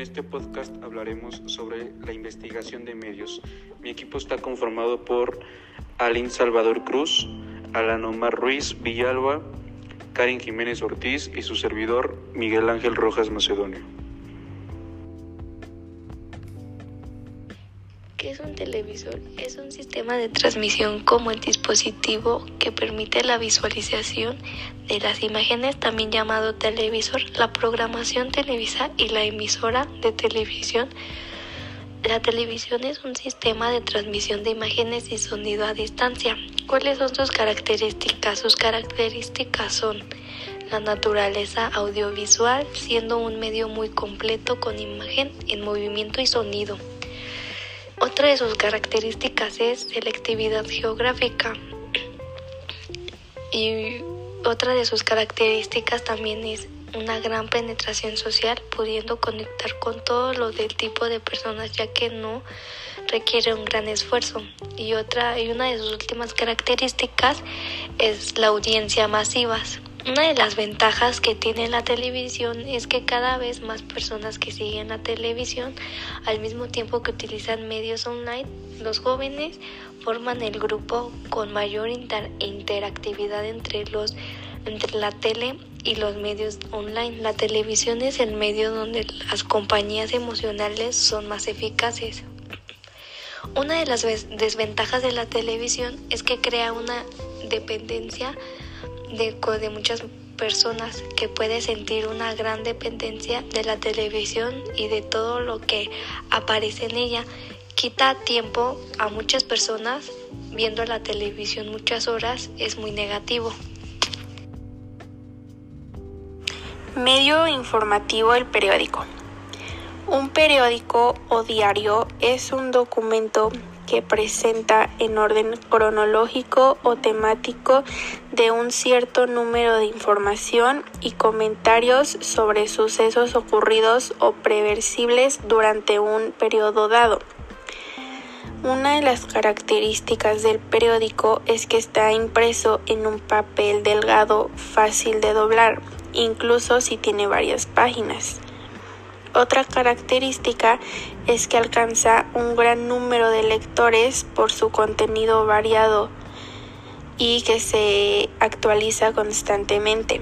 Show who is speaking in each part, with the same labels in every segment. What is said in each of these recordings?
Speaker 1: este podcast hablaremos sobre la investigación de medios. Mi equipo está conformado por Alin Salvador Cruz, Alan Omar Ruiz Villalba, Karin Jiménez Ortiz y su servidor Miguel Ángel Rojas Macedonio.
Speaker 2: ¿Qué es un televisor? Es un sistema de transmisión como el dispositivo que permite la visualización de las imágenes, también llamado televisor, la programación televisa y la emisora de televisión. La televisión es un sistema de transmisión de imágenes y sonido a distancia. ¿Cuáles son sus características? Sus características son la naturaleza audiovisual, siendo un medio muy completo con imagen en movimiento y sonido. Otra de sus características es selectividad geográfica y otra de sus características también es una gran penetración social, pudiendo conectar con todo lo del tipo de personas, ya que no requiere un gran esfuerzo. Y otra y una de sus últimas características es la audiencia masivas. Una de las ventajas que tiene la televisión es que cada vez más personas que siguen la televisión al mismo tiempo que utilizan medios online, los jóvenes forman el grupo con mayor interactividad entre los entre la tele y los medios online. La televisión es el medio donde las compañías emocionales son más eficaces. Una de las desventajas de la televisión es que crea una dependencia de, muchas personas que puede sentir una gran dependencia de la televisión y de todo lo que aparece en ella. Quita tiempo a muchas personas viendo la televisión muchas horas es muy negativo.
Speaker 3: Medio informativo el periódico. Un periódico o diario es un documento que presenta en orden cronológico o temático de un cierto número de información y comentarios sobre sucesos ocurridos o preversibles durante un periodo dado. Una de las características del periódico es que está impreso en un papel delgado fácil de doblar, incluso si tiene varias páginas. Otra característica es que alcanza un gran número de lectores por su contenido variado y que se actualiza constantemente.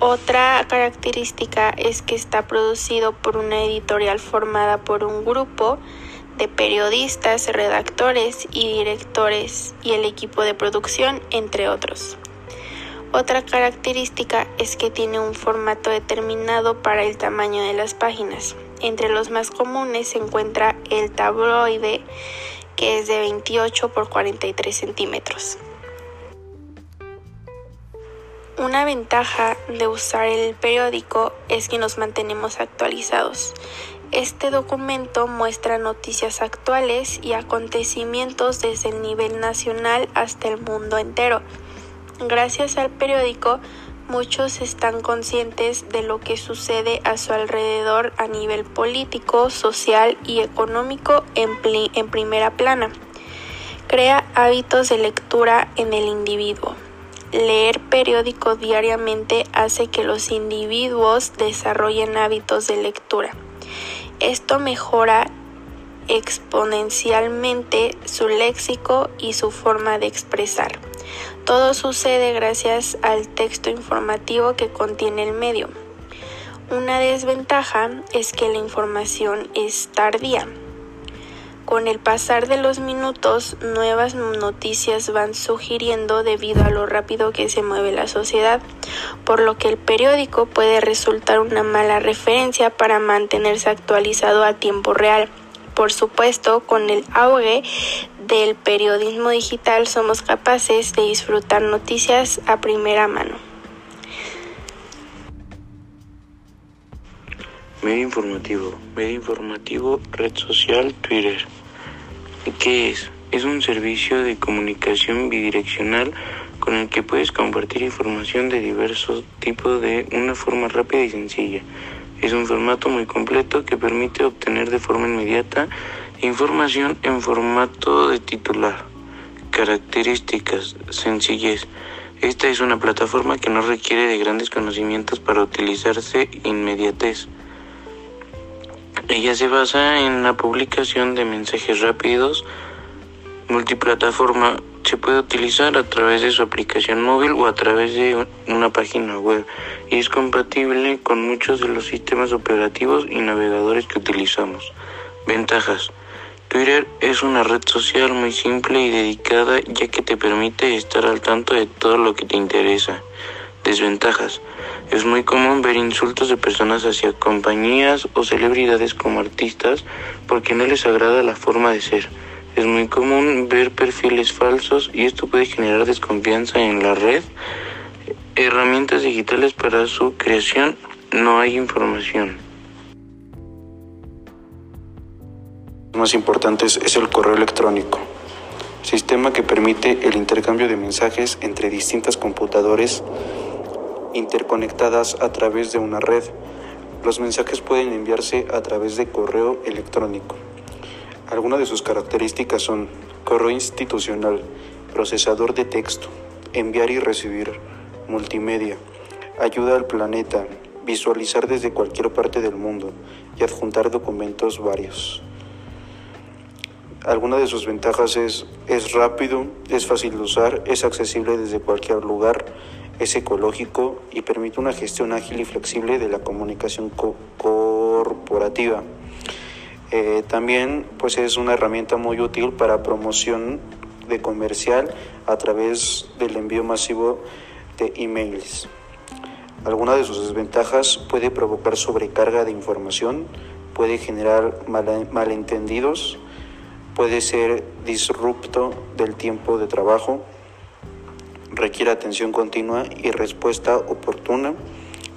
Speaker 3: Otra característica es que está producido por una editorial formada por un grupo de periodistas, redactores y directores y el equipo de producción, entre otros. Otra característica es que tiene un formato determinado para el tamaño de las páginas. Entre los más comunes se encuentra el tabloide, que es de 28 por 43 centímetros. Una ventaja de usar el periódico es que nos mantenemos actualizados. Este documento muestra noticias actuales y acontecimientos desde el nivel nacional hasta el mundo entero. Gracias al periódico, muchos están conscientes de lo que sucede a su alrededor a nivel político, social y económico en, primera plana. Crea hábitos de lectura en el individuo. Leer periódico diariamente hace que los individuos desarrollen hábitos de lectura. Esto mejora exponencialmente su léxico y su forma de expresar. Todo sucede gracias al texto informativo que contiene el medio. Una desventaja es que la información es tardía. Con el pasar de los minutos, nuevas noticias van sugiriendo debido a lo rápido que se mueve la sociedad, por lo que el periódico puede resultar una mala referencia para mantenerse actualizado a tiempo real. Por supuesto, con el auge del periodismo digital somos capaces de disfrutar noticias a primera mano.
Speaker 1: Medio informativo. Medio informativo, red social, Twitter. ¿Qué es? Es un servicio de comunicación bidireccional con el que puedes compartir información de diversos tipos de una forma rápida y sencilla. Es un formato muy completo que permite obtener de forma inmediata información en formato de titular. Características, sencillez. Esta es una plataforma que no requiere de grandes conocimientos para utilizarse inmediatez. Ella se basa en la publicación de mensajes rápidos, multiplataforma. Se puede utilizar a través de su aplicación móvil o a través de una página web y es compatible con muchos de los sistemas operativos y navegadores que utilizamos. Ventajas. Twitter es una red social muy simple y dedicada ya que te permite estar al tanto de todo lo que te interesa. Desventajas. Es muy común ver insultos de personas hacia compañías o celebridades como artistas porque no les agrada la forma de ser. Es muy común ver falsos y esto puede generar desconfianza en la red. Herramientas digitales para su creación. No hay información.
Speaker 4: más importantes es el correo electrónico, sistema que permite el intercambio de mensajes entre distintas computadoras interconectadas a través de una red. Los mensajes pueden enviarse a través de correo electrónico. Algunas de sus características son correo institucional, procesador de texto, enviar y recibir, multimedia, ayuda al planeta, visualizar desde cualquier parte del mundo y adjuntar documentos varios. Alguna de sus ventajas es, es rápido, es fácil de usar, es accesible desde cualquier lugar, es ecológico y permite una gestión ágil y flexible de la comunicación corporativa. Eh, también pues es una herramienta muy útil para promoción de comercial a través del envío masivo de emails. Alguna de sus desventajas puede provocar sobrecarga de información, puede generar malentendidos, puede ser disrupto del tiempo de trabajo, requiere atención continua y respuesta oportuna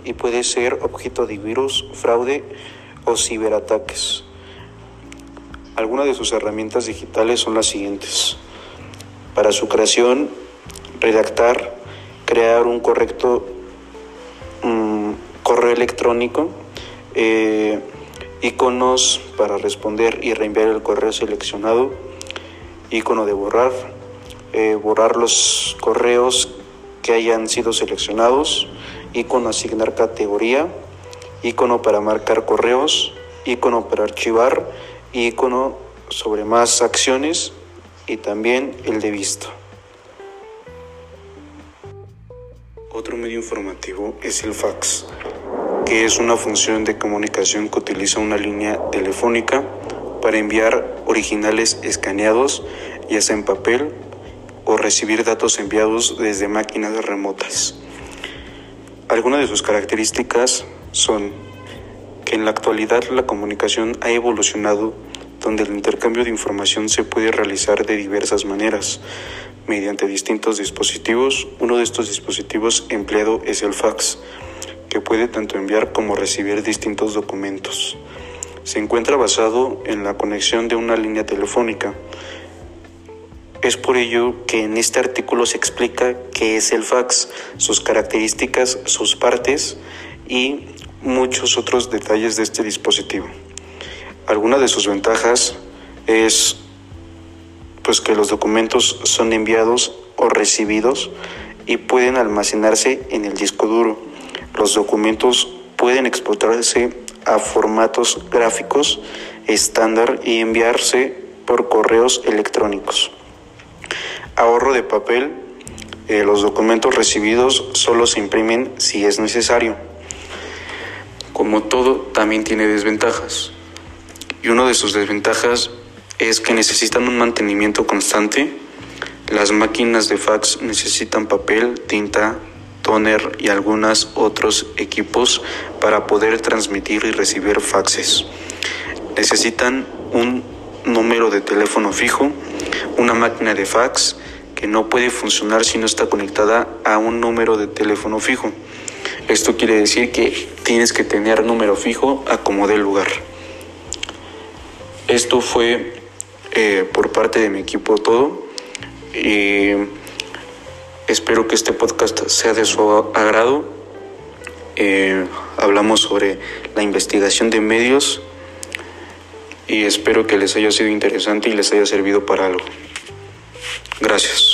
Speaker 4: y puede ser objeto de virus, fraude o ciberataques. Algunas de sus herramientas digitales son las siguientes. Para su creación, redactar, crear un correcto mm, correo electrónico, eh, iconos para responder y reenviar el correo seleccionado, icono de borrar, eh, borrar los correos que hayan sido seleccionados, icono asignar categoría, icono para marcar correos, icono para archivar, icono sobre más acciones y también el de visto. Otro medio informativo es el fax que es una función de comunicación que utiliza una línea telefónica para enviar originales escaneados, ya sea en papel, o recibir datos enviados desde máquinas remotas. Algunas de sus características son que en la actualidad la comunicación ha evolucionado donde el intercambio de información se puede realizar de diversas maneras, mediante distintos dispositivos. Uno de estos dispositivos empleado es el fax que puede tanto enviar como recibir distintos documentos. Se encuentra basado en la conexión de una línea telefónica. Es por ello que en este artículo se explica qué es el fax, sus características, sus partes y muchos otros detalles de este dispositivo. Alguna de sus ventajas es pues que los documentos son enviados o recibidos y pueden almacenarse en el disco duro los documentos pueden exportarse a formatos gráficos estándar y enviarse por correos electrónicos. Ahorro de papel. Eh, los documentos recibidos solo se imprimen si es necesario. Como todo, también tiene desventajas. Y una de sus desventajas es que necesitan un mantenimiento constante. Las máquinas de fax necesitan papel, tinta, toner y algunos otros equipos para poder transmitir y recibir faxes. Necesitan un número de teléfono fijo, una máquina de fax que no puede funcionar si no está conectada a un número de teléfono fijo. Esto quiere decir que tienes que tener número fijo a como dé lugar. Esto fue eh, por parte de mi equipo todo. Y Espero que este podcast sea de su agrado. Eh, hablamos sobre la investigación de medios y espero que les haya sido interesante y les haya servido para algo. Gracias.